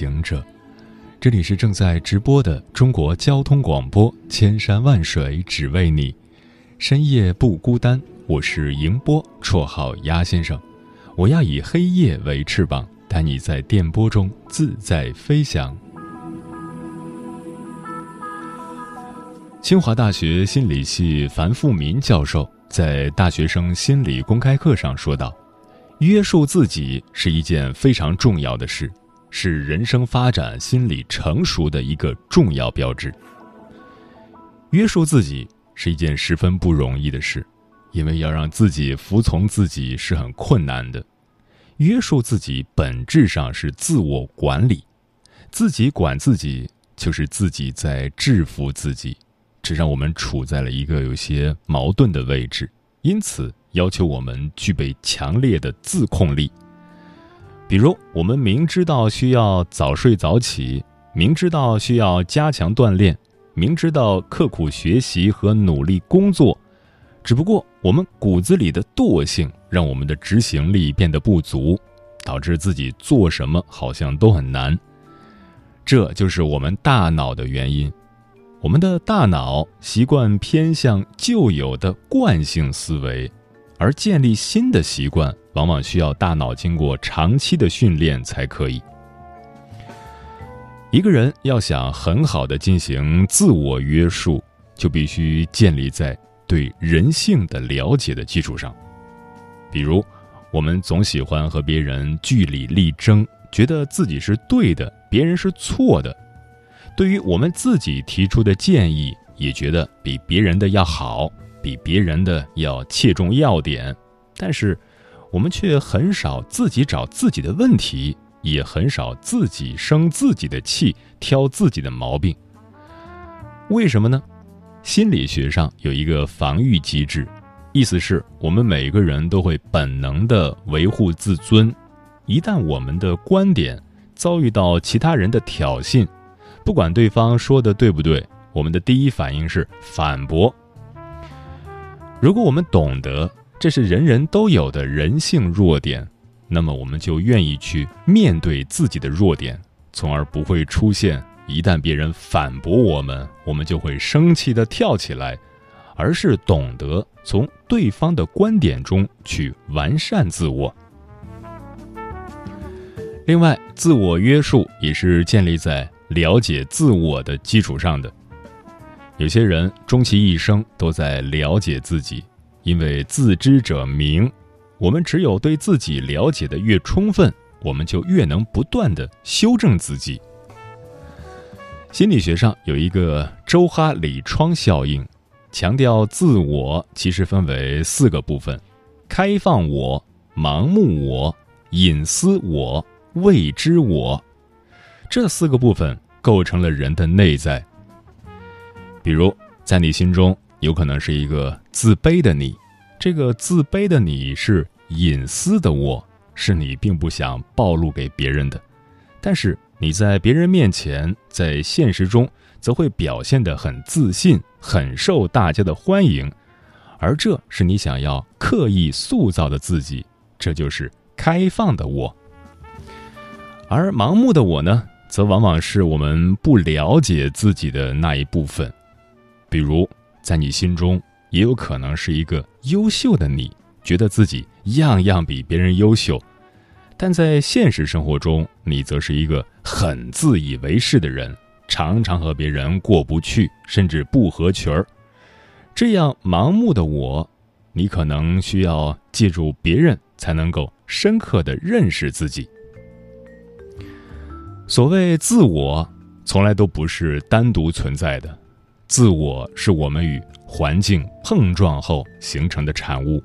行者，这里是正在直播的中国交通广播，千山万水只为你，深夜不孤单。我是迎波，绰号鸭先生。我要以黑夜为翅膀，带你在电波中自在飞翔。清华大学心理系樊富民教授在大学生心理公开课上说道。约束自己是一件非常重要的事，是人生发展心理成熟的一个重要标志。约束自己是一件十分不容易的事，因为要让自己服从自己是很困难的。约束自己本质上是自我管理，自己管自己就是自己在制服自己，这让我们处在了一个有些矛盾的位置，因此。要求我们具备强烈的自控力。比如，我们明知道需要早睡早起，明知道需要加强锻炼，明知道刻苦学习和努力工作，只不过我们骨子里的惰性让我们的执行力变得不足，导致自己做什么好像都很难。这就是我们大脑的原因。我们的大脑习惯偏向旧有的惯性思维。而建立新的习惯，往往需要大脑经过长期的训练才可以。一个人要想很好的进行自我约束，就必须建立在对人性的了解的基础上。比如，我们总喜欢和别人据理力争，觉得自己是对的，别人是错的；对于我们自己提出的建议，也觉得比别人的要好。比别人的要切中要点，但是我们却很少自己找自己的问题，也很少自己生自己的气，挑自己的毛病。为什么呢？心理学上有一个防御机制，意思是我们每个人都会本能的维护自尊。一旦我们的观点遭遇到其他人的挑衅，不管对方说的对不对，我们的第一反应是反驳。如果我们懂得这是人人都有的人性弱点，那么我们就愿意去面对自己的弱点，从而不会出现一旦别人反驳我们，我们就会生气的跳起来，而是懂得从对方的观点中去完善自我。另外，自我约束也是建立在了解自我的基础上的。有些人终其一生都在了解自己，因为自知者明。我们只有对自己了解的越充分，我们就越能不断的修正自己。心理学上有一个周哈里窗效应，强调自我其实分为四个部分：开放我、盲目我、隐私我、未知我。这四个部分构成了人的内在。比如，在你心中有可能是一个自卑的你，这个自卑的你是隐私的我，是你并不想暴露给别人的，但是你在别人面前，在现实中则会表现得很自信，很受大家的欢迎，而这是你想要刻意塑造的自己，这就是开放的我。而盲目的我呢，则往往是我们不了解自己的那一部分。比如，在你心中也有可能是一个优秀的你，觉得自己样样比别人优秀，但在现实生活中，你则是一个很自以为是的人，常常和别人过不去，甚至不合群儿。这样盲目的我，你可能需要借助别人才能够深刻的认识自己。所谓自我，从来都不是单独存在的。自我是我们与环境碰撞后形成的产物，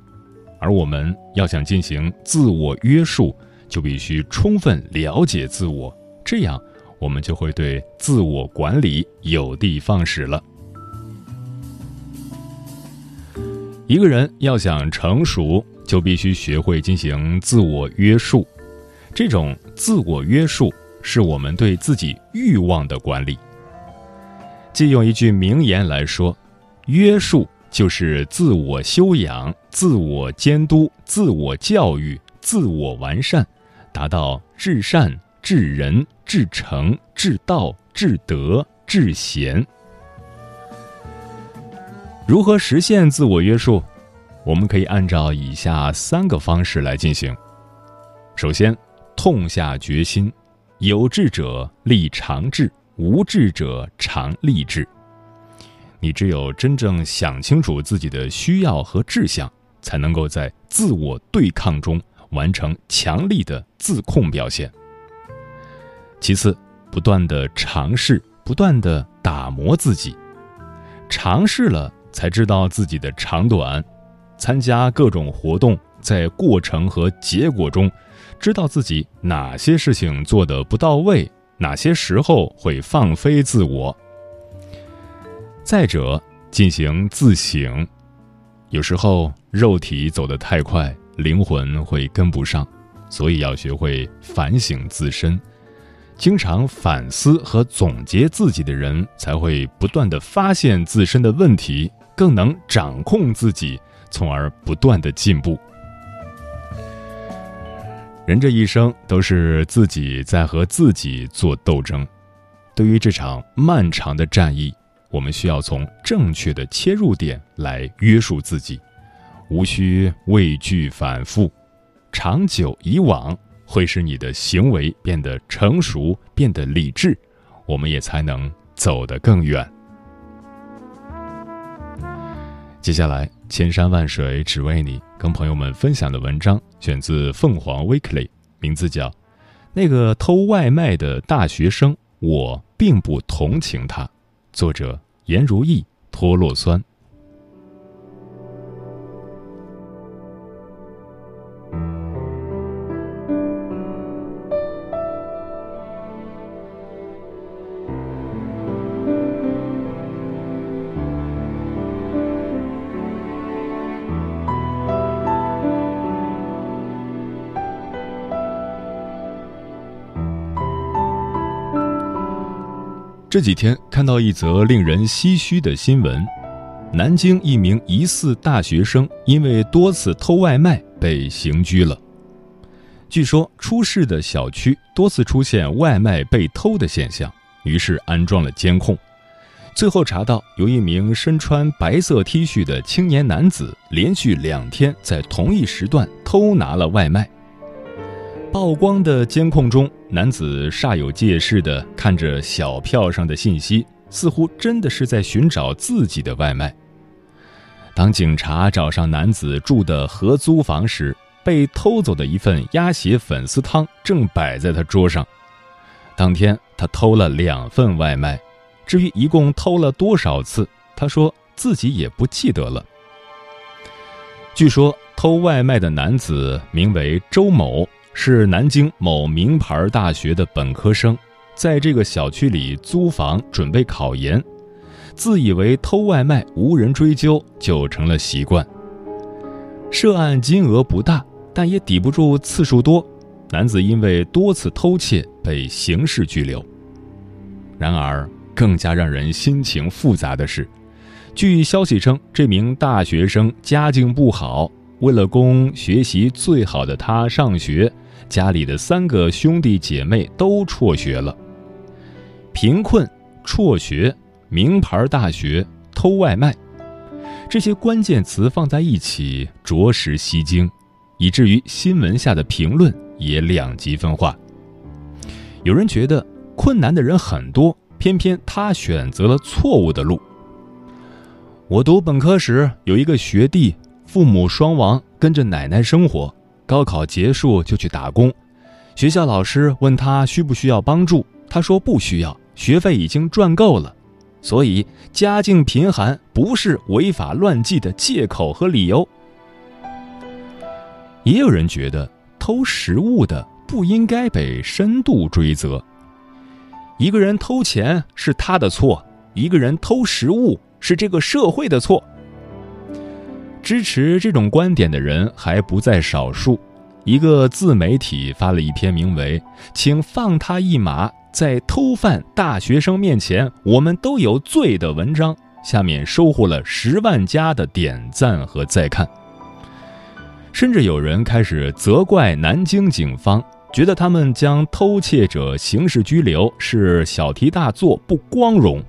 而我们要想进行自我约束，就必须充分了解自我，这样我们就会对自我管理有的放矢了。一个人要想成熟，就必须学会进行自我约束。这种自我约束是我们对自己欲望的管理。借用一句名言来说，约束就是自我修养、自我监督、自我教育、自我完善，达到至善、至仁、至诚、至道、至德、至贤。如何实现自我约束？我们可以按照以下三个方式来进行。首先，痛下决心，有志者立长志。无志者常立志。你只有真正想清楚自己的需要和志向，才能够在自我对抗中完成强力的自控表现。其次，不断的尝试，不断的打磨自己，尝试了才知道自己的长短。参加各种活动，在过程和结果中，知道自己哪些事情做得不到位。哪些时候会放飞自我？再者，进行自省，有时候肉体走得太快，灵魂会跟不上，所以要学会反省自身。经常反思和总结自己的人，才会不断的发现自身的问题，更能掌控自己，从而不断的进步。人这一生都是自己在和自己做斗争，对于这场漫长的战役，我们需要从正确的切入点来约束自己，无需畏惧反复，长久以往会使你的行为变得成熟，变得理智，我们也才能走得更远。接下来，千山万水只为你。跟朋友们分享的文章选自《凤凰 Weekly》，名字叫《那个偷外卖的大学生》，我并不同情他。作者：颜如意，脱落酸。这几天看到一则令人唏嘘的新闻：南京一名疑似大学生因为多次偷外卖被刑拘了。据说出事的小区多次出现外卖被偷的现象，于是安装了监控。最后查到，有一名身穿白色 T 恤的青年男子连续两天在同一时段偷拿了外卖。曝光的监控中，男子煞有介事地看着小票上的信息，似乎真的是在寻找自己的外卖。当警察找上男子住的合租房时，被偷走的一份鸭血粉丝汤正摆在他桌上。当天，他偷了两份外卖，至于一共偷了多少次，他说自己也不记得了。据说，偷外卖的男子名为周某。是南京某名牌大学的本科生，在这个小区里租房准备考研，自以为偷外卖无人追究，就成了习惯。涉案金额不大，但也抵不住次数多。男子因为多次偷窃被刑事拘留。然而，更加让人心情复杂的是，据消息称，这名大学生家境不好，为了供学习最好的他上学。家里的三个兄弟姐妹都辍学了。贫困、辍学、名牌大学、偷外卖，这些关键词放在一起，着实吸睛，以至于新闻下的评论也两极分化。有人觉得困难的人很多，偏偏他选择了错误的路。我读本科时，有一个学弟，父母双亡，跟着奶奶生活。高考结束就去打工，学校老师问他需不需要帮助，他说不需要，学费已经赚够了。所以家境贫寒不是违法乱纪的借口和理由。也有人觉得偷食物的不应该被深度追责。一个人偷钱是他的错，一个人偷食物是这个社会的错。支持这种观点的人还不在少数。一个自媒体发了一篇名为“请放他一马，在偷犯大学生面前我们都有罪”的文章，下面收获了十万加的点赞和再看。甚至有人开始责怪南京警方，觉得他们将偷窃者刑事拘留是小题大做，不光荣。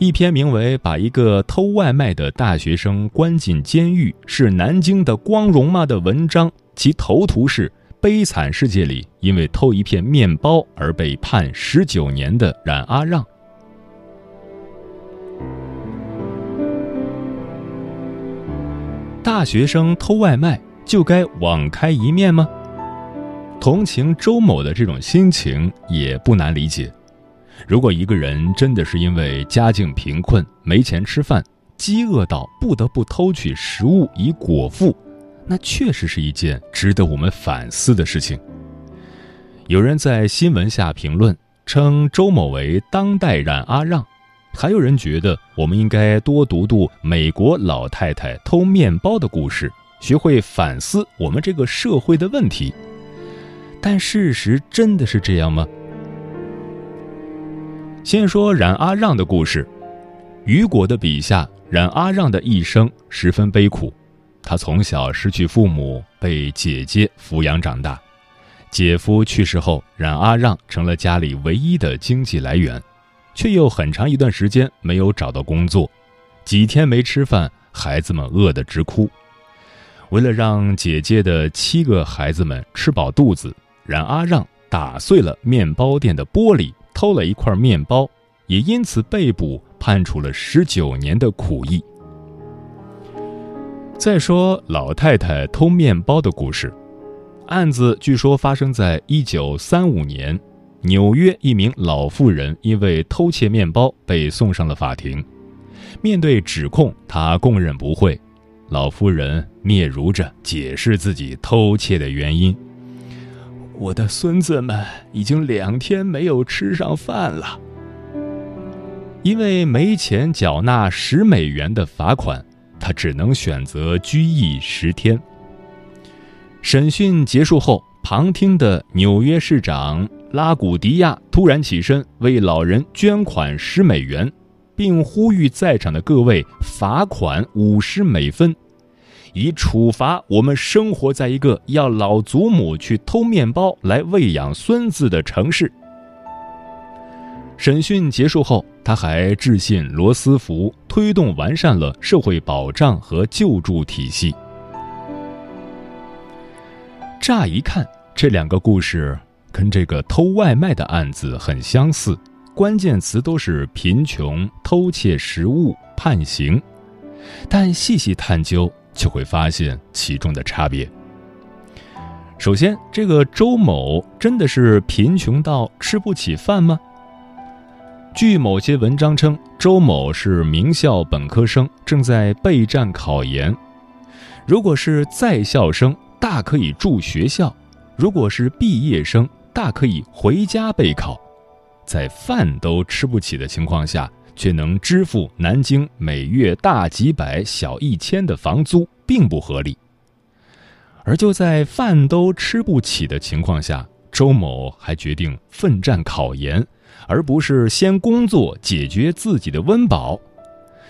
一篇名为《把一个偷外卖的大学生关进监狱是南京的光荣吗》的文章，其头图是《悲惨世界里因为偷一片面包而被判十九年的冉阿让》。大学生偷外卖就该网开一面吗？同情周某的这种心情也不难理解。如果一个人真的是因为家境贫困没钱吃饭，饥饿到不得不偷取食物以果腹，那确实是一件值得我们反思的事情。有人在新闻下评论称周某为当代冉阿让，还有人觉得我们应该多读读美国老太太偷面包的故事，学会反思我们这个社会的问题。但事实真的是这样吗？先说冉阿让的故事。雨果的笔下，冉阿让的一生十分悲苦。他从小失去父母，被姐姐抚养长大。姐夫去世后，冉阿让成了家里唯一的经济来源，却又很长一段时间没有找到工作，几天没吃饭，孩子们饿得直哭。为了让姐姐的七个孩子们吃饱肚子，冉阿让打碎了面包店的玻璃。偷了一块面包，也因此被捕，判处了十九年的苦役。再说老太太偷面包的故事，案子据说发生在一九三五年，纽约一名老妇人因为偷窃面包被送上了法庭。面对指控，她供认不讳。老妇人嗫嚅着解释自己偷窃的原因。我的孙子们已经两天没有吃上饭了，因为没钱缴纳十美元的罚款，他只能选择拘役十天。审讯结束后，旁听的纽约市长拉古迪亚突然起身为老人捐款十美元，并呼吁在场的各位罚款五十美分。以处罚我们生活在一个要老祖母去偷面包来喂养孙子的城市。审讯结束后，他还致信罗斯福，推动完善了社会保障和救助体系。乍一看，这两个故事跟这个偷外卖的案子很相似，关键词都是贫穷、偷窃食物、判刑，但细细探究。就会发现其中的差别。首先，这个周某真的是贫穷到吃不起饭吗？据某些文章称，周某是名校本科生，正在备战考研。如果是在校生，大可以住学校；如果是毕业生，大可以回家备考。在饭都吃不起的情况下。却能支付南京每月大几百、小一千的房租，并不合理。而就在饭都吃不起的情况下，周某还决定奋战考研，而不是先工作解决自己的温饱。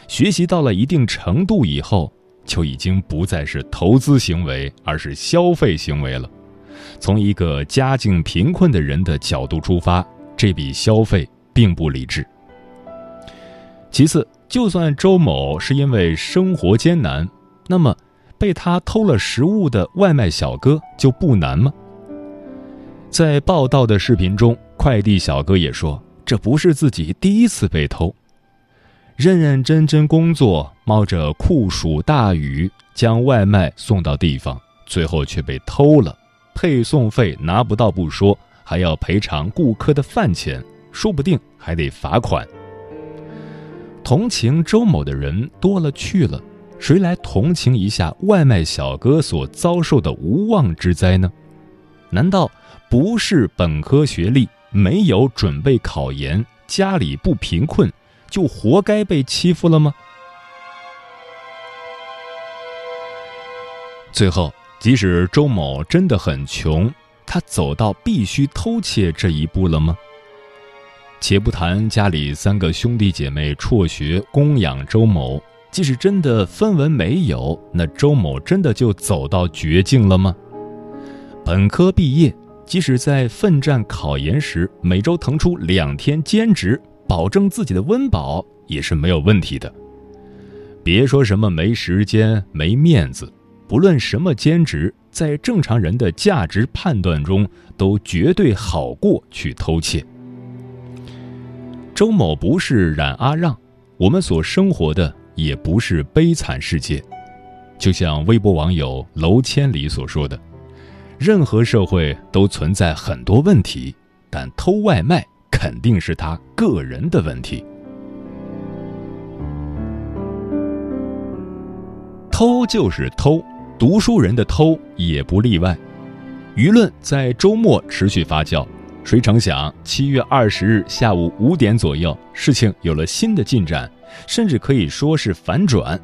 学习到了一定程度以后，就已经不再是投资行为，而是消费行为了。从一个家境贫困的人的角度出发，这笔消费并不理智。其次，就算周某是因为生活艰难，那么被他偷了食物的外卖小哥就不难吗？在报道的视频中，快递小哥也说，这不是自己第一次被偷，认认真真工作，冒着酷暑大雨将外卖送到地方，最后却被偷了，配送费拿不到不说，还要赔偿顾客的饭钱，说不定还得罚款。同情周某的人多了去了，谁来同情一下外卖小哥所遭受的无妄之灾呢？难道不是本科学历、没有准备考研、家里不贫困，就活该被欺负了吗？最后，即使周某真的很穷，他走到必须偷窃这一步了吗？且不谈家里三个兄弟姐妹辍学供养周某，即使真的分文没有，那周某真的就走到绝境了吗？本科毕业，即使在奋战考研时每周腾出两天兼职，保证自己的温饱也是没有问题的。别说什么没时间、没面子。不论什么兼职，在正常人的价值判断中，都绝对好过去偷窃。周某不是冉阿让，我们所生活的也不是悲惨世界。就像微博网友楼千里所说的：“任何社会都存在很多问题，但偷外卖肯定是他个人的问题。偷就是偷。”读书人的偷也不例外，舆论在周末持续发酵。谁成想，七月二十日下午五点左右，事情有了新的进展，甚至可以说是反转。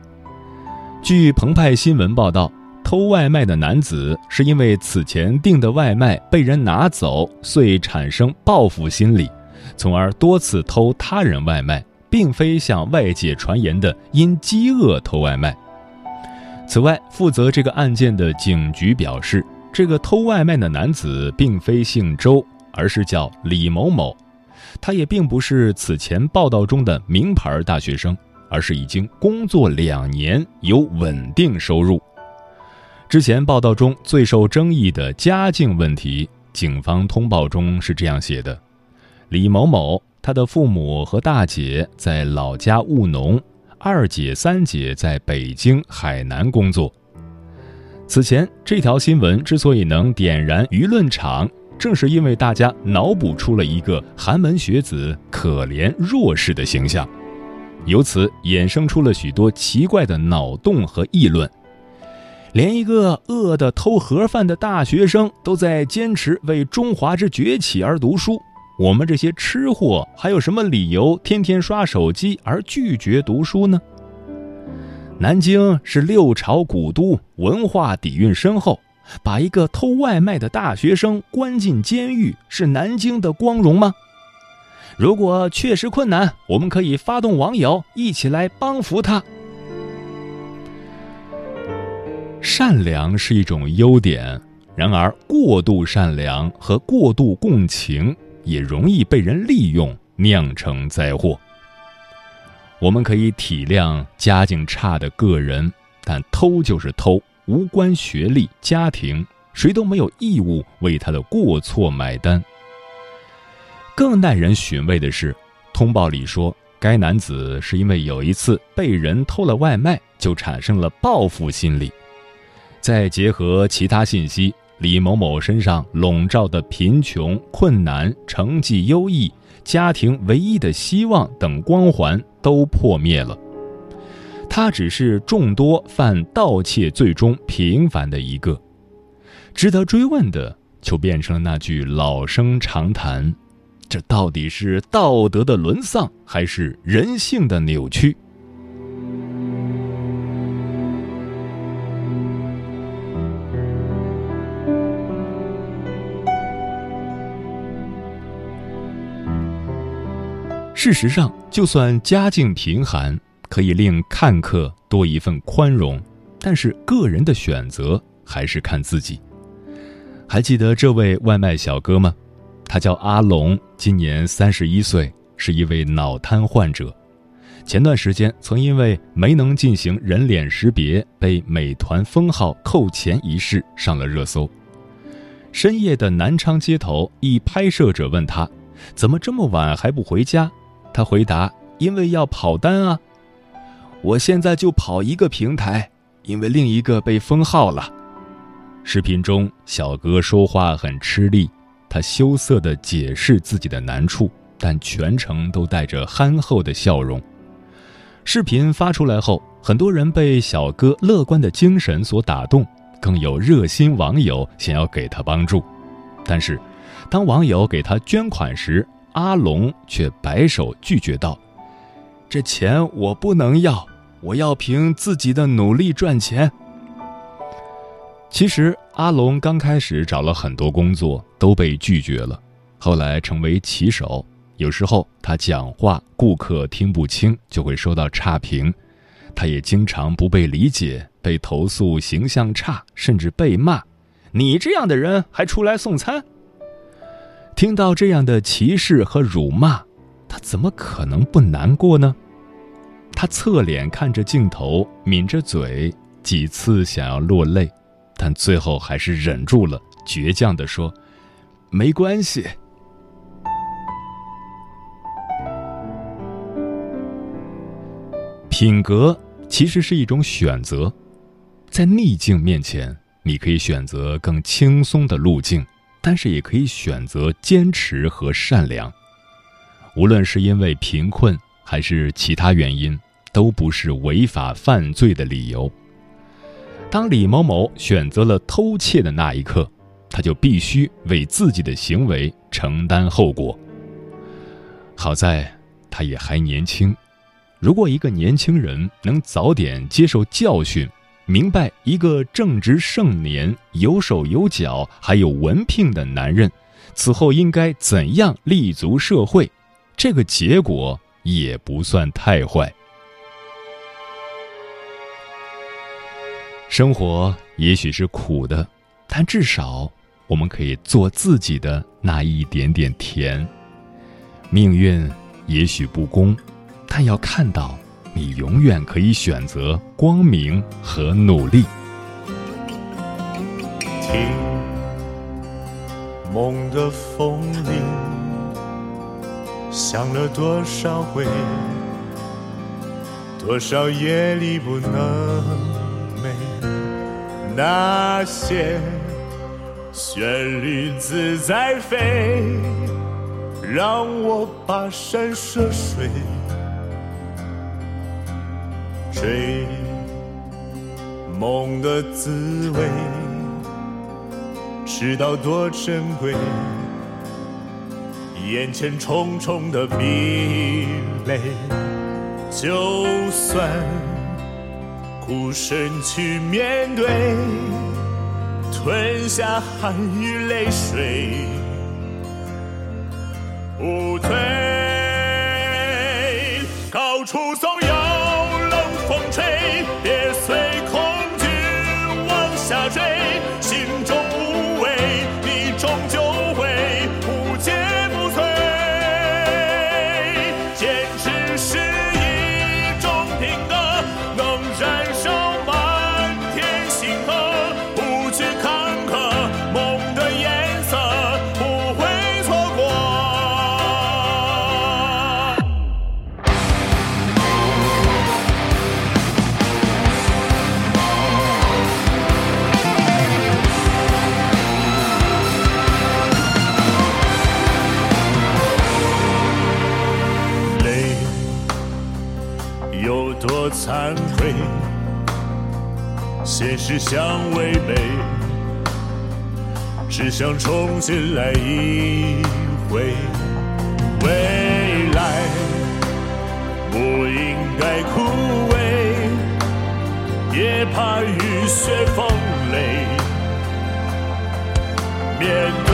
据澎湃新闻报道，偷外卖的男子是因为此前订的外卖被人拿走，遂产生报复心理，从而多次偷他人外卖，并非像外界传言的因饥饿偷外卖。此外，负责这个案件的警局表示，这个偷外卖的男子并非姓周，而是叫李某某。他也并不是此前报道中的名牌大学生，而是已经工作两年、有稳定收入。之前报道中最受争议的家境问题，警方通报中是这样写的：李某某，他的父母和大姐在老家务农。二姐、三姐在北京、海南工作。此前，这条新闻之所以能点燃舆论场，正是因为大家脑补出了一个寒门学子可怜弱势的形象，由此衍生出了许多奇怪的脑洞和议论。连一个饿得偷盒饭的大学生都在坚持为中华之崛起而读书。我们这些吃货还有什么理由天天刷手机而拒绝读书呢？南京是六朝古都，文化底蕴深厚，把一个偷外卖的大学生关进监狱是南京的光荣吗？如果确实困难，我们可以发动网友一起来帮扶他。善良是一种优点，然而过度善良和过度共情。也容易被人利用，酿成灾祸。我们可以体谅家境差的个人，但偷就是偷，无关学历、家庭，谁都没有义务为他的过错买单。更耐人寻味的是，通报里说，该男子是因为有一次被人偷了外卖，就产生了报复心理。再结合其他信息。李某某身上笼罩的贫穷、困难、成绩优异、家庭唯一的希望等光环都破灭了。他只是众多犯盗窃罪中平凡的一个。值得追问的，就变成了那句老生常谈：这到底是道德的沦丧，还是人性的扭曲？事实上，就算家境贫寒，可以令看客多一份宽容，但是个人的选择还是看自己。还记得这位外卖小哥吗？他叫阿龙，今年三十一岁，是一位脑瘫患者。前段时间曾因为没能进行人脸识别，被美团封号扣钱一事上了热搜。深夜的南昌街头，一拍摄者问他：“怎么这么晚还不回家？”他回答：“因为要跑单啊，我现在就跑一个平台，因为另一个被封号了。”视频中，小哥说话很吃力，他羞涩地解释自己的难处，但全程都带着憨厚的笑容。视频发出来后，很多人被小哥乐观的精神所打动，更有热心网友想要给他帮助。但是，当网友给他捐款时，阿龙却摆手拒绝道：“这钱我不能要，我要凭自己的努力赚钱。”其实，阿龙刚开始找了很多工作，都被拒绝了。后来成为骑手，有时候他讲话顾客听不清，就会收到差评。他也经常不被理解，被投诉形象差，甚至被骂：“你这样的人还出来送餐？”听到这样的歧视和辱骂，他怎么可能不难过呢？他侧脸看着镜头，抿着嘴，几次想要落泪，但最后还是忍住了，倔强地说：“没关系。”品格其实是一种选择，在逆境面前，你可以选择更轻松的路径。但是也可以选择坚持和善良，无论是因为贫困还是其他原因，都不是违法犯罪的理由。当李某某选择了偷窃的那一刻，他就必须为自己的行为承担后果。好在他也还年轻，如果一个年轻人能早点接受教训。明白一个正值盛年、有手有脚还有文凭的男人，此后应该怎样立足社会，这个结果也不算太坏。生活也许是苦的，但至少我们可以做自己的那一点点甜。命运也许不公，但要看到。你永远可以选择光明和努力。听梦的风铃想了多少回，多少夜里不能寐。那些旋律自在飞，让我跋山涉水。追梦的滋味，知道多珍贵。眼前重重的壁垒，就算孤身去面对，吞下汗与泪水，不退。高处总有冷风吹，别随只想为美，只想重新来一回，未来不应该枯萎，也怕雨雪风雷。面对。